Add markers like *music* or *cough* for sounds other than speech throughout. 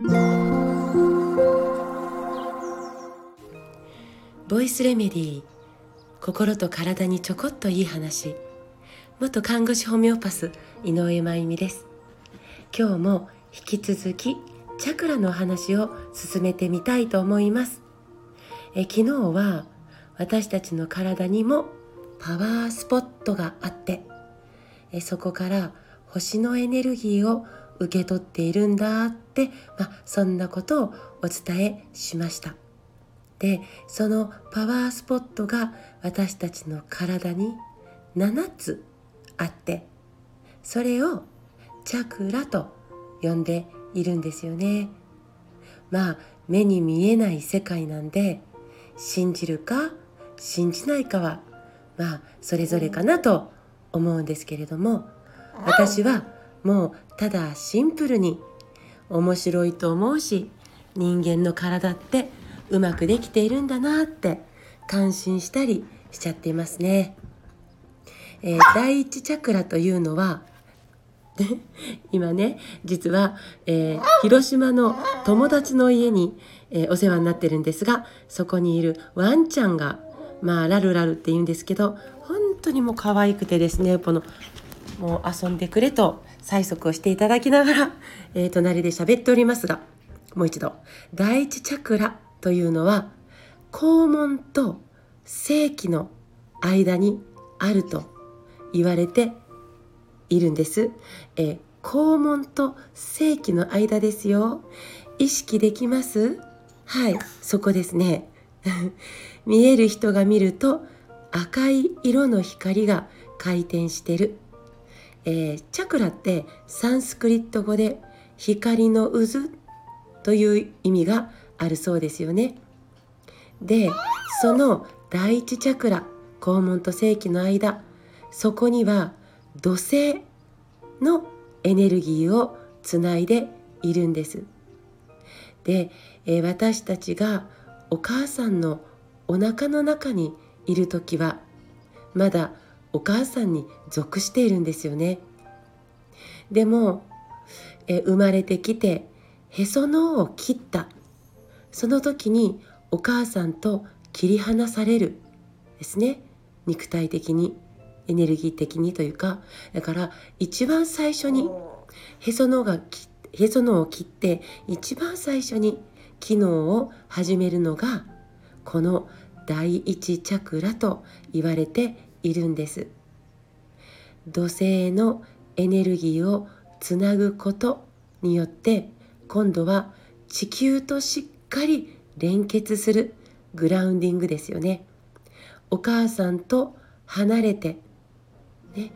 ボイスレメディー心と体にちょこっといい話。元看護師ホメオパス井上真由美です。今日も引き続きチャクラの話を進めてみたいと思います。え昨日は私たちの体にもパワースポットがあってえそこから星のエネルギーを受け取っているんだって、まあ、そんなことをお伝えしました。でそのパワースポットが私たちの体に7つあってそれをチャクラと呼んでいるんですよね。まあ目に見えない世界なんで信じるか信じないかはまあそれぞれかなと思うんですけれども私はもうただシンプルに面白いと思うし人間の体ってうまくできているんだなって感心したりしちゃっていますね。えー、第一チャクラというのは *laughs* 今ね実は、えー、広島の友達の家に、えー、お世話になってるんですがそこにいるワンちゃんがまあラルラルって言うんですけど本当にもう可愛くてですねこのもう遊んでくれと催促をしていただきながら、*laughs* えー、隣で喋っておりますがもう一度第一チャクラというのは肛門と性器の間にあると言われているんです。えー、肛門と性器の間ですよ。意識できます？はい、そこですね。*laughs* 見える人が見ると赤い色の光が回転してる。えー、チャクラってサンスクリット語で光の渦という意味があるそうですよね。でその第一チャクラ肛門と性器の間そこには土星のエネルギーをつないでいるんです。で、えー、私たちがお母さんのお腹の中にいる時はまだお母さんに属しているんですよね。でも、え、生まれてきてへその緒を切った。その時にお母さんと切り離されるですね。肉体的にエネルギー的にというか。だから一番最初にへその緒がへそのを切って一番最初に機能を始めるのがこの第一チャクラと言われているんです土星のエネルギーをつなぐことによって今度は地球としっかり連結するグラウンディングですよね。お母さんと離れて、ね、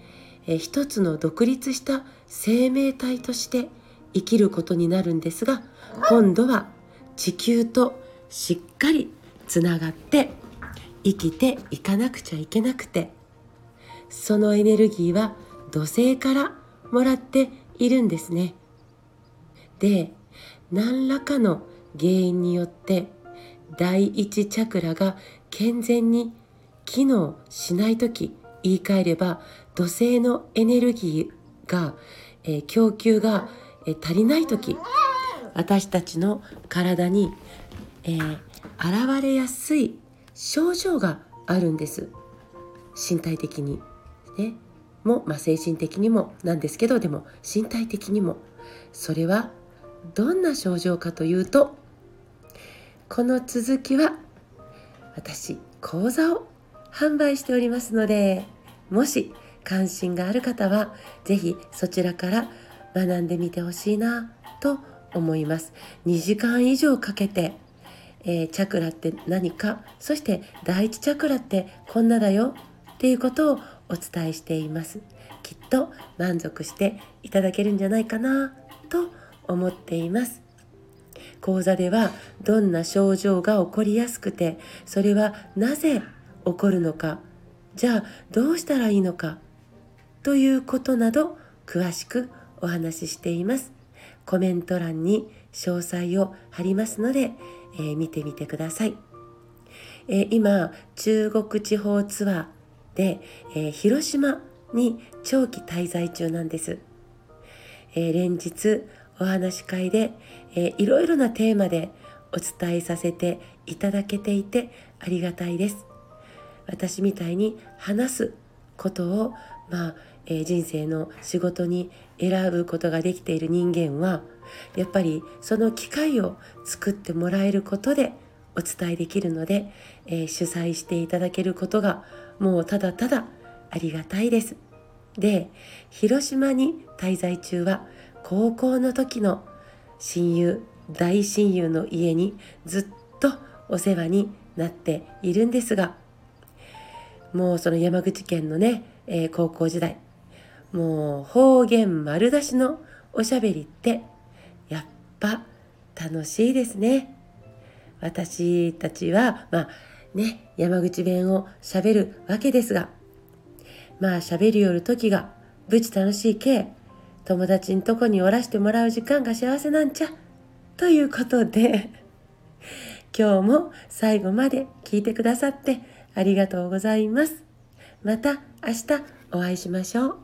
え一つの独立した生命体として生きることになるんですが今度は地球としっかりつながって生きていかなくちゃいけなくてそのエネルギーは土星からもらっているんですね。で何らかの原因によって第一チャクラが健全に機能しない時言い換えれば土星のエネルギーが、えー、供給が、えー、足りない時私たちの体に、えー、現れやすい症状があるんです身体的にね。も、まあ、精神的にもなんですけどでも身体的にも。それはどんな症状かというとこの続きは私講座を販売しておりますのでもし関心がある方は是非そちらから学んでみてほしいなと思います。2時間以上かけて、えー、チャクラって何かそして第一チャクラってこんなだよっていうことをお伝えしています。きっと満足していただけるんじゃないかなと思っています。講座ではどんな症状が起こりやすくてそれはなぜ起こるのかじゃあどうしたらいいのかということなど詳しくお話ししています。コメント欄に詳細を貼りますので、えー、見てみてください、えー、今中国地方ツアーで、えー、広島に長期滞在中なんです、え連日お話し会で、えー、いろいろなテーマでお伝えさせていただけていてありがたいです。私みたいに話すことをまあ、えー、人生の仕事に選ぶことができている人間はやっぱりその機会を作ってもらえることでお伝えできるので、えー、主催していただけることがもうただただありがたいです。で広島に滞在中は高校の時の親友大親友の家にずっとお世話になっているんですがもうその山口県のね、えー、高校時代もう方言丸出しのおしゃべりってやっぱ楽しいですね。私たちはまあね山口弁をしゃべるわけですがまあしゃべりよる時がぶち楽しいけ友達んとこにおらしてもらう時間が幸せなんちゃということで今日も最後まで聞いてくださってありがとうございます。また明日お会いしましょう。